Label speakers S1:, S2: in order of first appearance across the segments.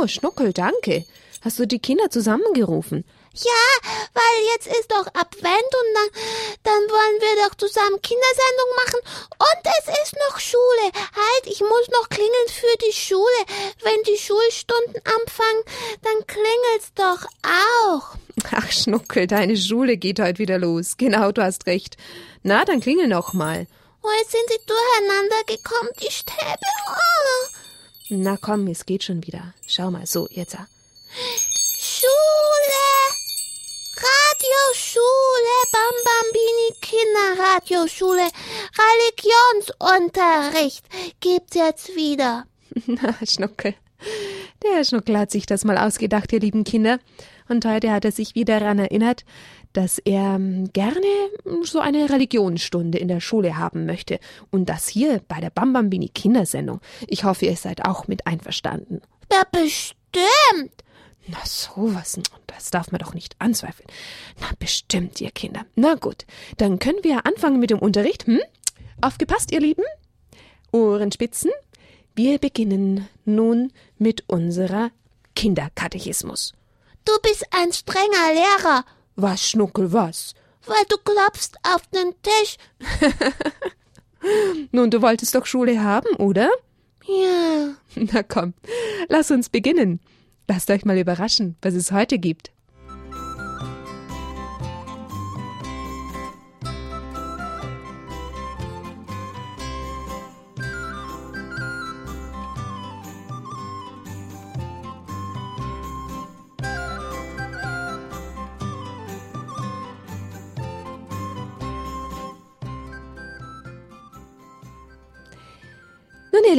S1: Oh, Schnuckel, danke. Hast du die Kinder zusammengerufen?
S2: Ja, weil jetzt ist doch Advent und dann, dann wollen wir doch zusammen Kindersendung machen und es ist noch Schule. Halt, ich muss noch klingeln für die Schule. Wenn die Schulstunden anfangen, dann klingelt's doch auch.
S1: Ach, Schnuckel, deine Schule geht heute wieder los. Genau, du hast recht. Na, dann klingel noch mal.
S2: Oh, jetzt sind sie durcheinander gekommen, die Stäbe. Oh.
S1: Na komm, es geht schon wieder. Schau mal, so, jetzt.
S2: Schule! Radioschule, Bambambini Kinderradioschule, Religionsunterricht gibt's jetzt wieder.
S1: Na, Schnuckel. Der Herr Schnuckel hat sich das mal ausgedacht, ihr lieben Kinder. Und heute hat er sich wieder daran erinnert, dass er ähm, gerne so eine Religionsstunde in der Schule haben möchte. Und das hier bei der Bambambini Kindersendung. Ich hoffe, ihr seid auch mit einverstanden.
S2: Ja, bestimmt.
S1: Na sowas, das darf man doch nicht anzweifeln. Na bestimmt, ihr Kinder. Na gut, dann können wir anfangen mit dem Unterricht. Hm? Aufgepasst, ihr Lieben? Ohrenspitzen. Wir beginnen nun mit unserer Kinderkatechismus.
S2: Du bist ein strenger Lehrer.
S1: Was, Schnuckel, was?
S2: Weil du klopfst auf den Tisch.
S1: Nun, du wolltest doch Schule haben, oder?
S2: Ja.
S1: Na komm, lass uns beginnen. Lasst euch mal überraschen, was es heute gibt.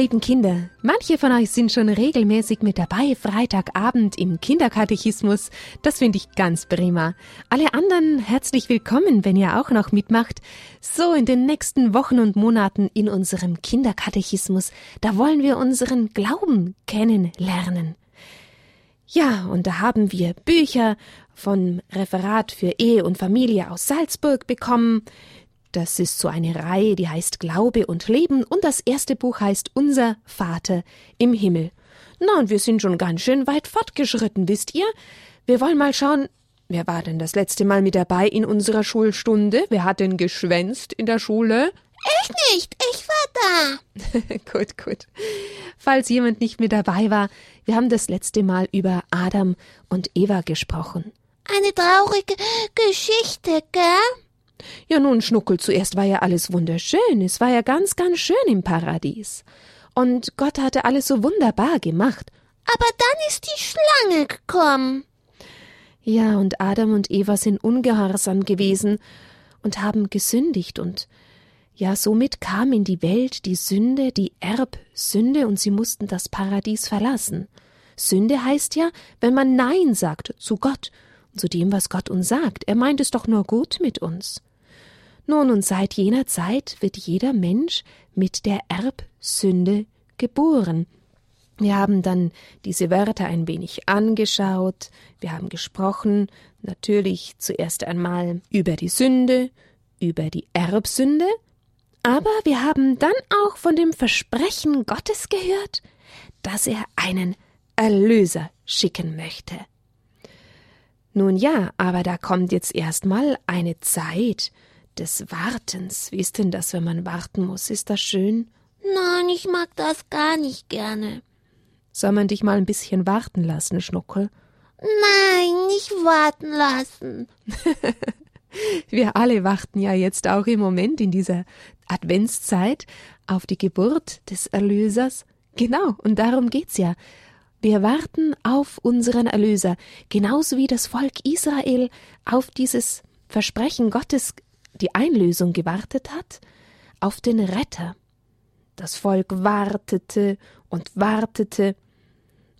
S1: Lieben Kinder, manche von euch sind schon regelmäßig mit dabei, Freitagabend im Kinderkatechismus. Das finde ich ganz prima. Alle anderen herzlich willkommen, wenn ihr auch noch mitmacht. So, in den nächsten Wochen und Monaten in unserem Kinderkatechismus, da wollen wir unseren Glauben kennenlernen. Ja, und da haben wir Bücher vom Referat für Ehe und Familie aus Salzburg bekommen. Das ist so eine Reihe, die heißt Glaube und Leben und das erste Buch heißt Unser Vater im Himmel. Na, und wir sind schon ganz schön weit fortgeschritten, wisst ihr? Wir wollen mal schauen, wer war denn das letzte Mal mit dabei in unserer Schulstunde? Wer hat denn geschwänzt in der Schule?
S2: Ich nicht, ich war
S1: da. gut, gut. Falls jemand nicht mit dabei war, wir haben das letzte Mal über Adam und Eva gesprochen.
S2: Eine traurige Geschichte, gell?
S1: Ja, nun, Schnuckel, zuerst war ja alles wunderschön. Es war ja ganz, ganz schön im Paradies. Und Gott hatte alles so wunderbar gemacht.
S2: Aber dann ist die Schlange gekommen.
S1: Ja, und Adam und Eva sind ungehorsam gewesen und haben gesündigt und ja, somit kam in die Welt die Sünde, die Erbsünde, und sie mussten das Paradies verlassen. Sünde heißt ja, wenn man Nein sagt zu Gott und zu dem, was Gott uns sagt. Er meint es doch nur gut mit uns. Nun, und seit jener Zeit wird jeder Mensch mit der Erbsünde geboren. Wir haben dann diese Wörter ein wenig angeschaut, wir haben gesprochen, natürlich zuerst einmal über die Sünde, über die Erbsünde, aber wir haben dann auch von dem Versprechen Gottes gehört, dass er einen Erlöser schicken möchte. Nun ja, aber da kommt jetzt erstmal eine Zeit, des Wartens. Wie ist denn das, wenn man warten muss? Ist das schön?
S2: Nein, ich mag das gar nicht gerne.
S1: Soll man dich mal ein bisschen warten lassen, Schnuckel?
S2: Nein, nicht warten lassen.
S1: Wir alle warten ja jetzt auch im Moment in dieser Adventszeit auf die Geburt des Erlösers. Genau, und darum geht's ja. Wir warten auf unseren Erlöser, genauso wie das Volk Israel auf dieses Versprechen Gottes die Einlösung gewartet hat, auf den Retter. Das Volk wartete und wartete,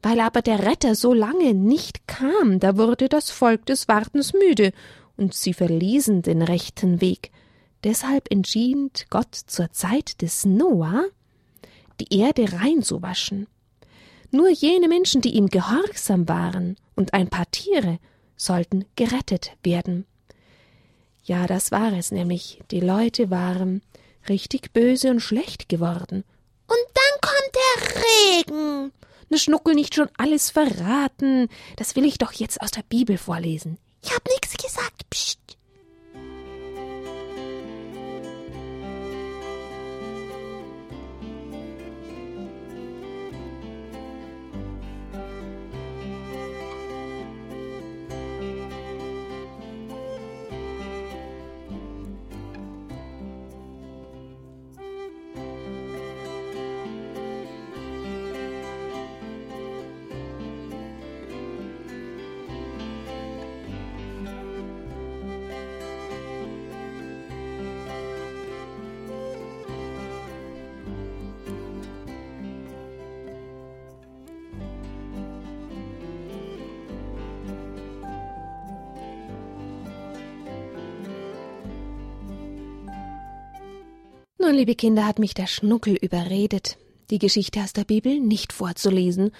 S1: weil aber der Retter so lange nicht kam, da wurde das Volk des Wartens müde, und sie verließen den rechten Weg. Deshalb entschied Gott zur Zeit des Noah, die Erde rein zu waschen. Nur jene Menschen, die ihm gehorsam waren, und ein paar Tiere, sollten gerettet werden. Ja, das war es nämlich. Die Leute waren richtig böse und schlecht geworden.
S2: Und dann kommt der Schweigen.
S1: Ne Schnuckel nicht schon alles verraten. Das will ich doch jetzt aus der Bibel vorlesen.
S2: Ich hab nix gesagt. Psst.
S1: Nun, liebe Kinder, hat mich der Schnuckel überredet, die Geschichte aus der Bibel nicht vorzulesen,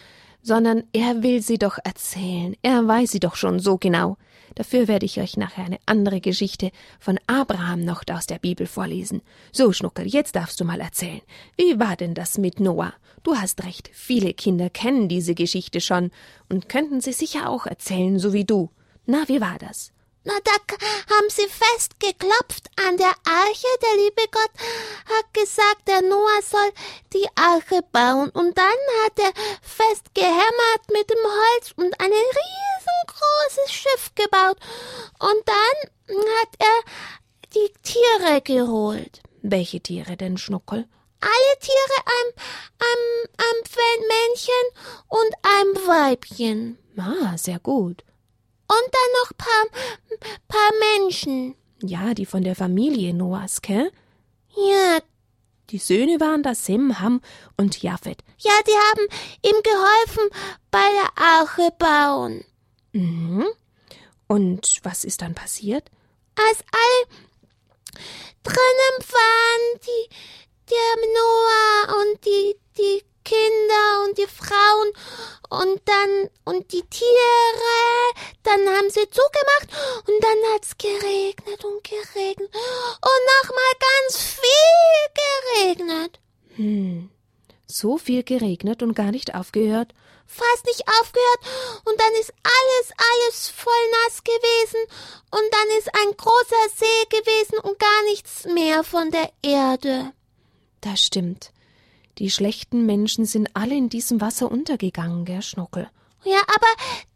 S1: sondern er will sie doch erzählen. Er weiß sie doch schon so genau. Dafür werde ich euch nachher eine andere Geschichte von Abraham noch aus der Bibel vorlesen. So, Schnuckel, jetzt darfst du mal erzählen. Wie war denn das mit Noah? Du hast recht, viele Kinder kennen diese Geschichte schon und könnten sie sicher auch erzählen, so wie du. Na, wie war das?
S2: Na, da haben sie festgeklopft an der Arche. Der liebe Gott hat gesagt, der Noah soll die Arche bauen. Und dann hat er festgehämmert mit dem Holz und ein riesengroßes Schiff gebaut. Und dann hat er die Tiere geholt.
S1: Welche Tiere denn, Schnuckel?
S2: Alle Tiere, ein, ein, ein Männchen und ein Weibchen.
S1: Ah, sehr gut.
S2: Und dann noch paar, paar Menschen.
S1: Ja, die von der Familie Noahs, gell?
S2: Ja.
S1: Die Söhne waren da Sem, Ham und Japhet.
S2: Ja, die haben ihm geholfen bei der Arche bauen.
S1: Mhm. Und was ist dann passiert?
S2: Als alle drinnen waren, die, der Noah und die, die Kinder und die Frauen und dann und die Tiere, dann haben sie zugemacht und dann hat's geregnet und geregnet und nochmal ganz viel geregnet.
S1: Hm. So viel geregnet und gar nicht aufgehört?
S2: Fast nicht aufgehört und dann ist alles, alles voll nass gewesen und dann ist ein großer See gewesen und gar nichts mehr von der Erde.
S1: Das stimmt. Die schlechten Menschen sind alle in diesem Wasser untergegangen, gell, Schnuckel?
S2: Ja, aber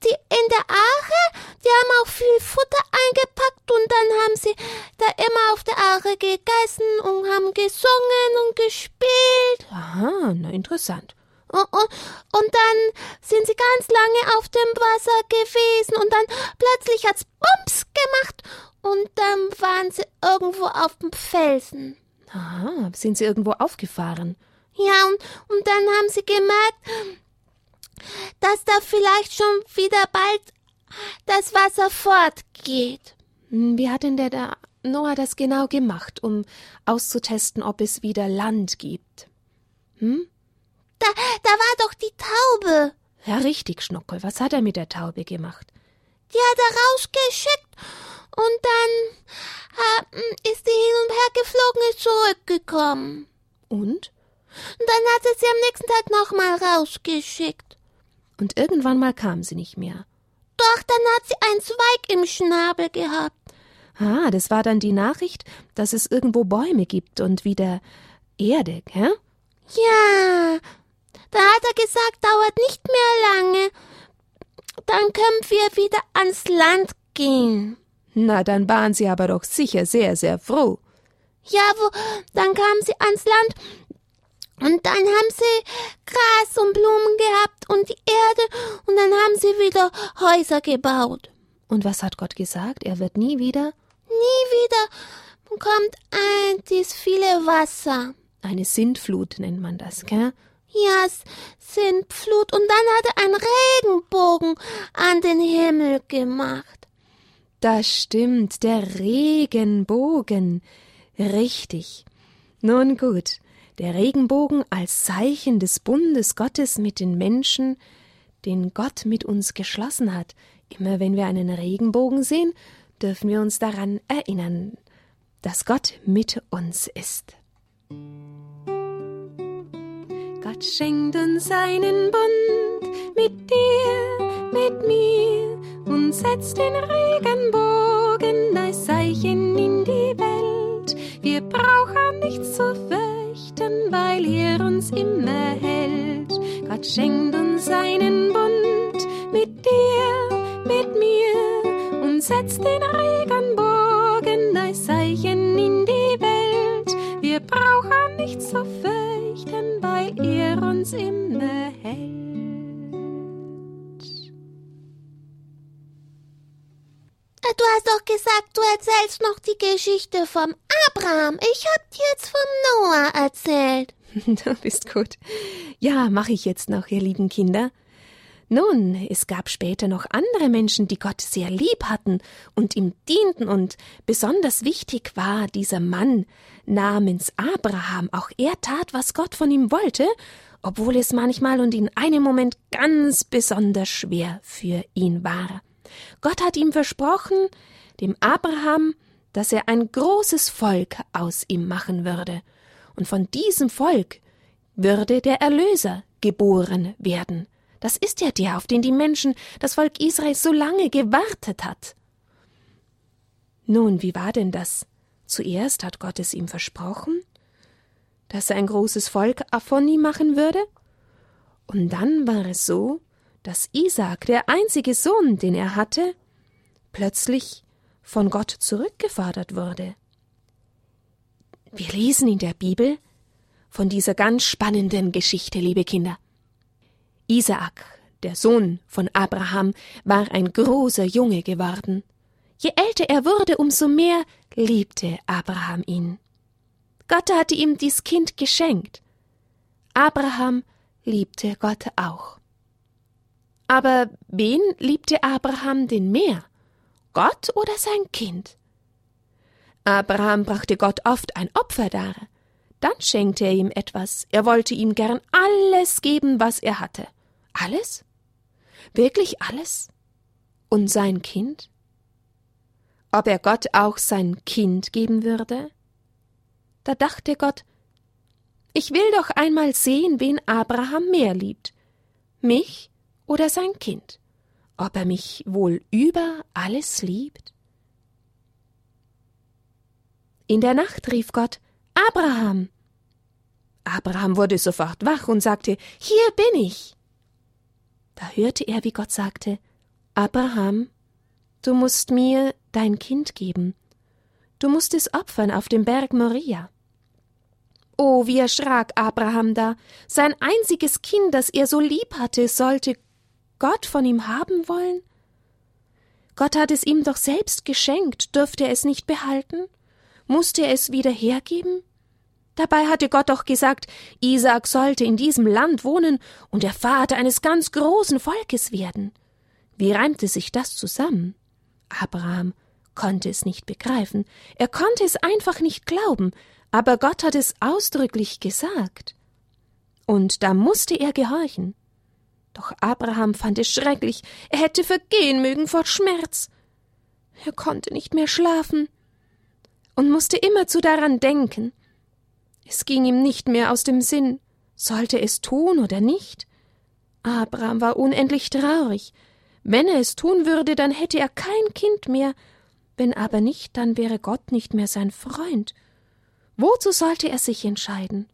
S2: die in der Arche, die haben auch viel Futter eingepackt und dann haben sie da immer auf der Arche gegessen und haben gesungen und gespielt.
S1: Aha, na interessant.
S2: Und, und, und dann sind sie ganz lange auf dem Wasser gewesen und dann plötzlich hat's Bums gemacht und dann waren sie irgendwo auf dem Felsen.
S1: Aha, sind sie irgendwo aufgefahren?
S2: Ja, und, und dann haben sie gemerkt, dass da vielleicht schon wieder bald das Wasser fortgeht.
S1: Wie hat denn der da Noah das genau gemacht, um auszutesten, ob es wieder Land gibt? Hm?
S2: Da, da war doch die Taube.
S1: Ja, richtig, Schnuckel. Was hat er mit der Taube gemacht?
S2: Die hat er rausgeschickt und dann äh, ist die hin und her geflogen, ist zurückgekommen.
S1: Und?
S2: Und dann hat er sie am nächsten Tag nochmal rausgeschickt.
S1: Und irgendwann mal kam sie nicht mehr.
S2: Doch, dann hat sie einen Zweig im Schnabel gehabt.
S1: Ah, das war dann die Nachricht, dass es irgendwo Bäume gibt und wieder Erde, hä?
S2: Ja. Da hat er gesagt, dauert nicht mehr lange. Dann können wir wieder ans Land gehen.
S1: Na, dann waren sie aber doch sicher sehr, sehr froh.
S2: Ja, wo, dann kamen sie ans Land und dann haben sie Gras und Blumen gehabt und die Erde und dann haben sie wieder Häuser gebaut.
S1: Und was hat Gott gesagt? Er wird nie wieder?
S2: Nie wieder kommt ein dies viele Wasser.
S1: Eine Sintflut nennt man das, gell?
S2: Ja, Sintflut. Und dann hat er einen Regenbogen an den Himmel gemacht.
S1: Das stimmt, der Regenbogen. Richtig. Nun gut, der Regenbogen als Zeichen des Bundes Gottes mit den Menschen, den Gott mit uns geschlossen hat. Immer wenn wir einen Regenbogen sehen, dürfen wir uns daran erinnern, dass Gott mit uns ist. Gott schenkt uns seinen Bund mit dir, mit mir und setzt den Regenbogen als Zeichen in die Welt. Wir brauchen nichts zu fürchten, weil er uns immer hält. Gott schenkt uns seinen Bund mit dir, mit mir und setzt den Regenbogen als Zeichen in die Welt. Wir brauchen nichts zu fürchten, weil er uns immer hält.
S2: Du hast doch gesagt, du erzählst noch die Geschichte vom Abraham. Ich hab dir jetzt vom Noah erzählt.
S1: Du bist gut. Ja, mache ich jetzt noch, ihr lieben Kinder. Nun, es gab später noch andere Menschen, die Gott sehr lieb hatten und ihm dienten, und besonders wichtig war dieser Mann namens Abraham. Auch er tat, was Gott von ihm wollte, obwohl es manchmal und in einem Moment ganz besonders schwer für ihn war. Gott hat ihm versprochen, dem Abraham, dass er ein großes Volk aus ihm machen würde, und von diesem Volk würde der Erlöser geboren werden. Das ist ja der, auf den die Menschen, das Volk Israel, so lange gewartet hat. Nun, wie war denn das? Zuerst hat Gott es ihm versprochen, dass er ein großes Volk ihm machen würde, und dann war es so, dass Isaak, der einzige Sohn, den er hatte, plötzlich von Gott zurückgefordert wurde. Wir lesen in der Bibel von dieser ganz spannenden Geschichte, liebe Kinder. Isaak, der Sohn von Abraham, war ein großer Junge geworden. Je älter er wurde, umso mehr liebte Abraham ihn. Gott hatte ihm dies Kind geschenkt. Abraham liebte Gott auch. Aber wen liebte Abraham denn mehr? Gott oder sein Kind? Abraham brachte Gott oft ein Opfer dar. Dann schenkte er ihm etwas. Er wollte ihm gern alles geben, was er hatte. Alles? Wirklich alles? Und sein Kind? Ob er Gott auch sein Kind geben würde? Da dachte Gott, ich will doch einmal sehen, wen Abraham mehr liebt. Mich oder sein Kind? Ob er mich wohl über alles liebt? In der Nacht rief Gott Abraham. Abraham wurde sofort wach und sagte Hier bin ich. Da hörte er, wie Gott sagte Abraham, du musst mir dein Kind geben, du musst es opfern auf dem Berg Moria. Oh, wie erschrak Abraham da. Sein einziges Kind, das er so lieb hatte, sollte Gott von ihm haben wollen? Gott hat es ihm doch selbst geschenkt, dürfte er es nicht behalten? Musste er es wieder hergeben? Dabei hatte Gott doch gesagt, Isaak sollte in diesem Land wohnen und der Vater eines ganz großen Volkes werden. Wie reimte sich das zusammen? Abraham konnte es nicht begreifen, er konnte es einfach nicht glauben, aber Gott hat es ausdrücklich gesagt. Und da musste er gehorchen. Doch Abraham fand es schrecklich, er hätte vergehen mögen vor Schmerz. Er konnte nicht mehr schlafen und musste immerzu daran denken. Es ging ihm nicht mehr aus dem Sinn, sollte es tun oder nicht? Abraham war unendlich traurig. Wenn er es tun würde, dann hätte er kein Kind mehr, wenn aber nicht, dann wäre Gott nicht mehr sein Freund. Wozu sollte er sich entscheiden?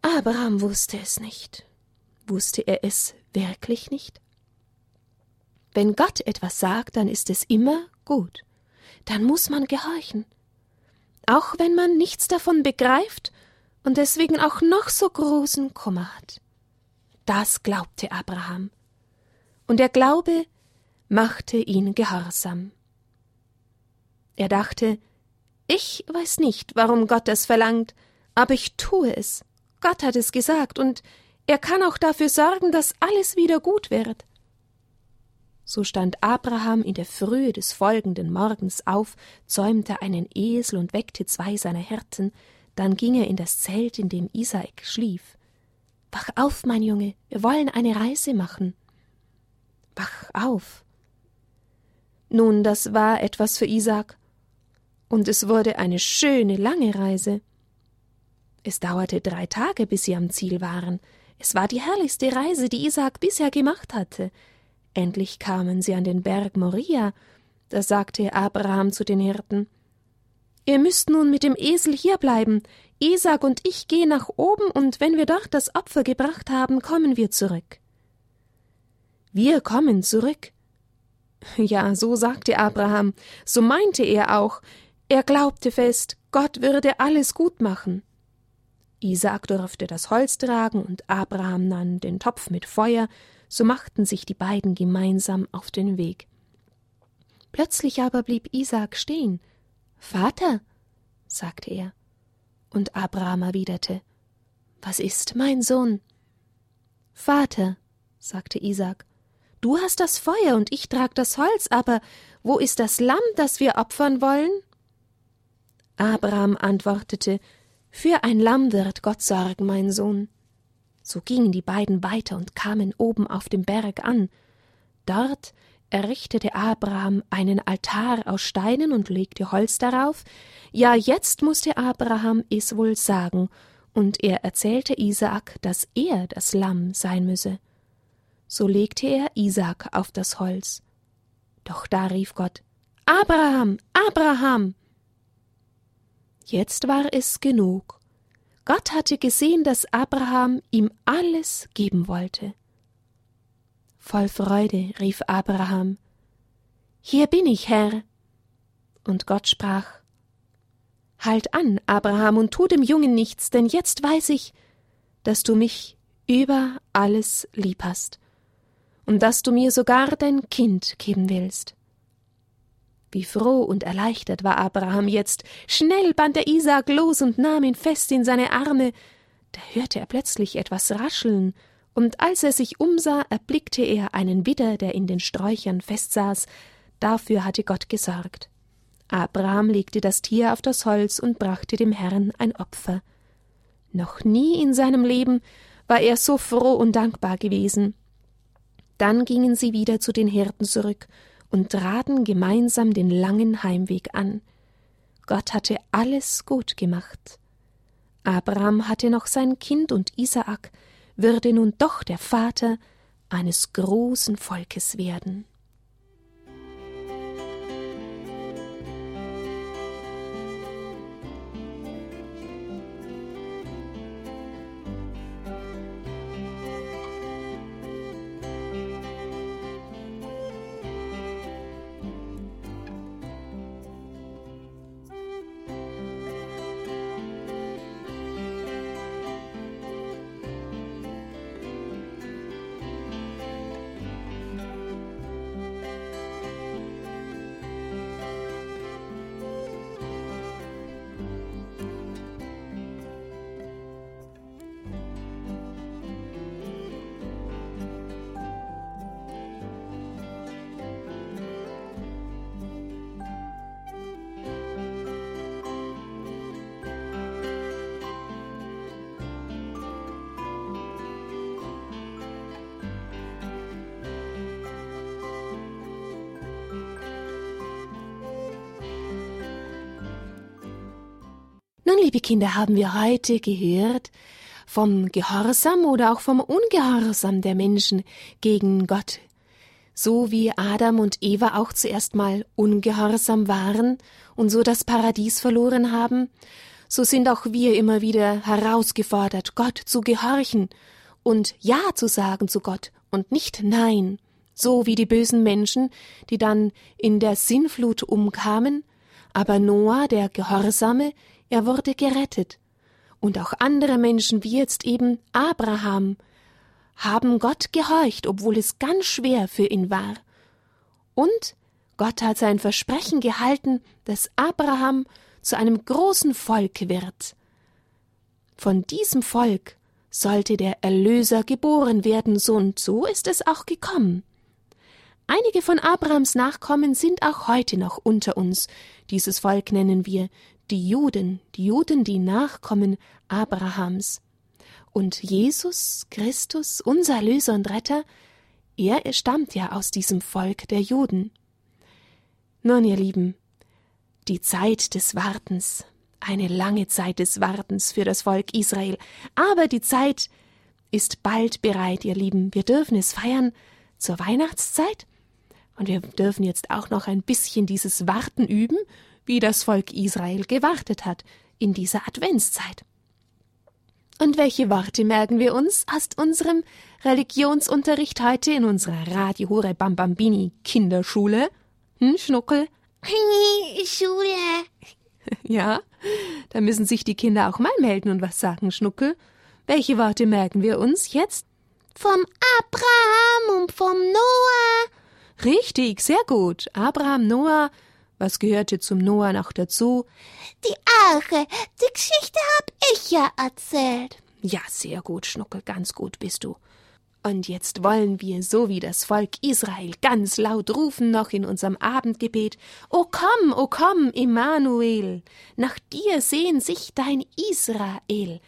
S1: Abraham wusste es nicht. Wusste er es wirklich nicht? Wenn Gott etwas sagt, dann ist es immer gut. Dann muss man gehorchen. Auch wenn man nichts davon begreift und deswegen auch noch so großen Kummer hat. Das glaubte Abraham. Und der Glaube machte ihn gehorsam. Er dachte, ich weiß nicht, warum Gott das verlangt, aber ich tue es. Gott hat es gesagt, und er kann auch dafür sorgen, dass alles wieder gut wird. So stand Abraham in der Frühe des folgenden Morgens auf, zäumte einen Esel und weckte zwei seiner Hirten, dann ging er in das Zelt, in dem Isaak schlief. Wach auf, mein Junge, wir wollen eine Reise machen. Wach auf. Nun, das war etwas für Isaak, und es wurde eine schöne lange Reise. Es dauerte drei Tage, bis sie am Ziel waren. Es war die herrlichste Reise, die Isaak bisher gemacht hatte. Endlich kamen sie an den Berg Moria. Da sagte Abraham zu den Hirten Ihr müsst nun mit dem Esel hierbleiben. Isaak und ich gehen nach oben, und wenn wir dort das Opfer gebracht haben, kommen wir zurück. Wir kommen zurück. Ja, so sagte Abraham, so meinte er auch. Er glaubte fest, Gott würde alles gut machen. Isaak durfte das Holz tragen und Abraham nahm den Topf mit Feuer, so machten sich die beiden gemeinsam auf den Weg. Plötzlich aber blieb Isaak stehen. Vater, sagte er. Und Abraham erwiderte, Was ist, mein Sohn? Vater, sagte Isaak, du hast das Feuer und ich trag das Holz, aber wo ist das Lamm, das wir opfern wollen? Abraham antwortete, für ein Lamm wird Gott sorgen, mein Sohn. So gingen die beiden weiter und kamen oben auf dem Berg an. Dort errichtete Abraham einen Altar aus Steinen und legte Holz darauf. Ja, jetzt musste Abraham es wohl sagen, und er erzählte Isaak, dass er das Lamm sein müsse. So legte er Isaak auf das Holz. Doch da rief Gott Abraham, Abraham. Jetzt war es genug. Gott hatte gesehen, dass Abraham ihm alles geben wollte. Voll Freude rief Abraham Hier bin ich, Herr. Und Gott sprach Halt an, Abraham, und tu dem Jungen nichts, denn jetzt weiß ich, dass du mich über alles lieb hast und dass du mir sogar dein Kind geben willst. Wie froh und erleichtert war Abraham jetzt. Schnell band er Isaak los und nahm ihn fest in seine Arme. Da hörte er plötzlich etwas rascheln, und als er sich umsah, erblickte er einen Widder, der in den Sträuchern festsaß. Dafür hatte Gott gesorgt. Abraham legte das Tier auf das Holz und brachte dem Herrn ein Opfer. Noch nie in seinem Leben war er so froh und dankbar gewesen. Dann gingen sie wieder zu den Hirten zurück und traten gemeinsam den langen Heimweg an. Gott hatte alles gut gemacht. Abraham hatte noch sein Kind und Isaak würde nun doch der Vater eines großen Volkes werden. Liebe Kinder, haben wir heute gehört vom Gehorsam oder auch vom Ungehorsam der Menschen gegen Gott. So wie Adam und Eva auch zuerst mal ungehorsam waren und so das Paradies verloren haben, so sind auch wir immer wieder herausgefordert, Gott zu gehorchen und Ja zu sagen zu Gott und nicht Nein, so wie die bösen Menschen, die dann in der Sinnflut umkamen, aber Noah, der Gehorsame, er wurde gerettet. Und auch andere Menschen, wie jetzt eben Abraham, haben Gott gehorcht, obwohl es ganz schwer für ihn war. Und Gott hat sein Versprechen gehalten, dass Abraham zu einem großen Volk wird. Von diesem Volk sollte der Erlöser geboren werden, so und so ist es auch gekommen. Einige von Abrahams Nachkommen sind auch heute noch unter uns. Dieses Volk nennen wir die Juden, die Juden, die Nachkommen Abrahams. Und Jesus Christus, unser Löser und Retter, er stammt ja aus diesem Volk der Juden. Nun, ihr Lieben, die Zeit des Wartens, Eine lange Zeit des Wartens für das Volk Israel. Aber die Zeit ist bald bereit, ihr Lieben. Wir dürfen es feiern zur Weihnachtszeit. Und wir dürfen jetzt auch noch ein bisschen dieses Warten üben, wie das Volk Israel gewartet hat in dieser Adventszeit. Und welche Worte merken wir uns aus unserem Religionsunterricht heute in unserer Radio Hure Bambambini Kinderschule? Hm, Schnuckel?
S2: Schule.
S1: Ja, da müssen sich die Kinder auch mal melden und was sagen, Schnuckel. Welche Worte merken wir uns jetzt?
S2: Vom Abraham und vom Noah.
S1: Richtig, sehr gut. Abraham, Noah. Was gehörte zum Noah noch dazu?
S2: Die Arche. Die Geschichte hab ich ja erzählt.
S1: Ja, sehr gut, Schnuckel, ganz gut bist du. Und jetzt wollen wir, so wie das Volk Israel, ganz laut rufen noch in unserem Abendgebet: O komm, o komm, Immanuel! Nach dir sehen sich dein Israel.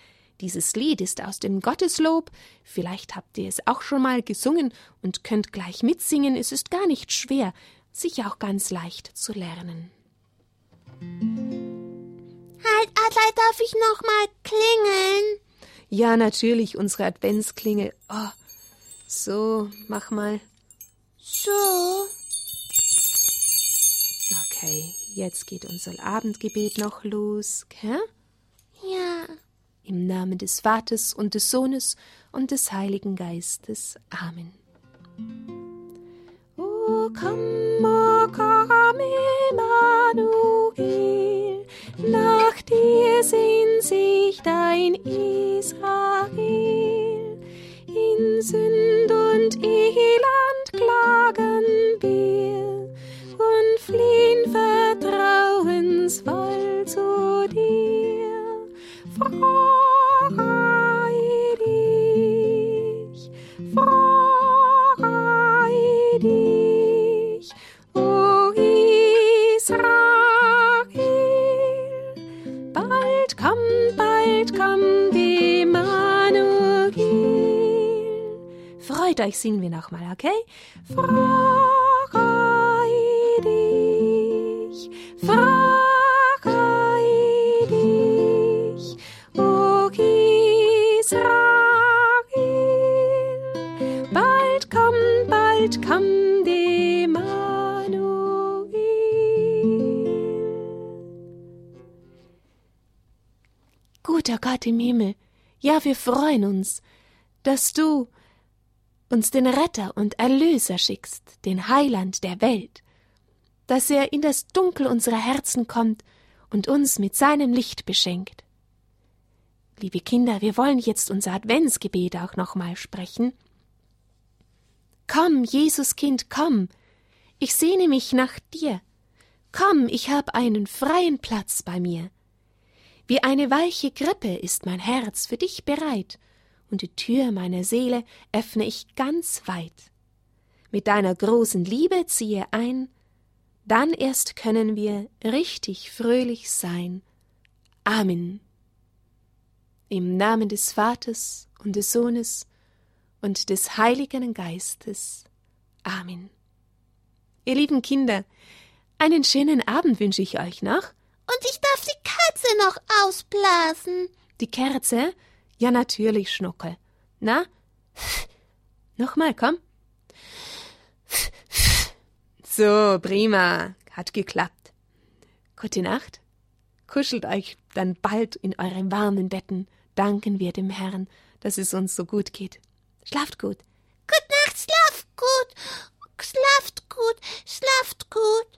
S1: Dieses Lied ist aus dem Gotteslob. Vielleicht habt ihr es auch schon mal gesungen und könnt gleich mitsingen. Es ist gar nicht schwer, sicher auch ganz leicht zu lernen.
S2: Halt, Adlai, darf ich noch mal klingeln?
S1: Ja, natürlich, unsere Adventsklingel. Oh, so, mach mal.
S2: So.
S1: Okay, jetzt geht unser Abendgebet noch los, gell?
S2: Ja.
S1: Im Namen des Vaters und des Sohnes und des Heiligen Geistes. Amen. Dein Israel. In Sünd und Elend Euch, singen wir nochmal, okay? Freu dich, freu dich, o Israel. Bald kommt, bald Emmanuel. Guter Gott im Himmel, ja, wir freuen uns, dass du uns den Retter und Erlöser schickst, den Heiland der Welt, dass er in das Dunkel unserer Herzen kommt und uns mit seinem Licht beschenkt. Liebe Kinder, wir wollen jetzt unser Adventsgebet auch nochmal sprechen. Komm, Jesuskind, komm, ich sehne mich nach dir. Komm, ich hab einen freien Platz bei mir. Wie eine weiche Krippe ist mein Herz für dich bereit, und die Tür meiner Seele öffne ich ganz weit. Mit deiner großen Liebe ziehe ein, dann erst können wir richtig fröhlich sein. Amen. Im Namen des Vaters und des Sohnes und des Heiligen Geistes. Amen. Ihr lieben Kinder, einen schönen Abend wünsche ich euch noch.
S2: Und ich darf die Katze noch ausblasen.
S1: Die Kerze? Ja, natürlich, Schnuckel. Na? Nochmal, komm. So, prima. Hat geklappt. Gute Nacht. Kuschelt euch dann bald in euren warmen Betten. Danken wir dem Herrn, dass es uns so gut geht. Schlaft gut.
S2: Gute Nacht, schlaft gut. Schlaft gut, schlaft gut.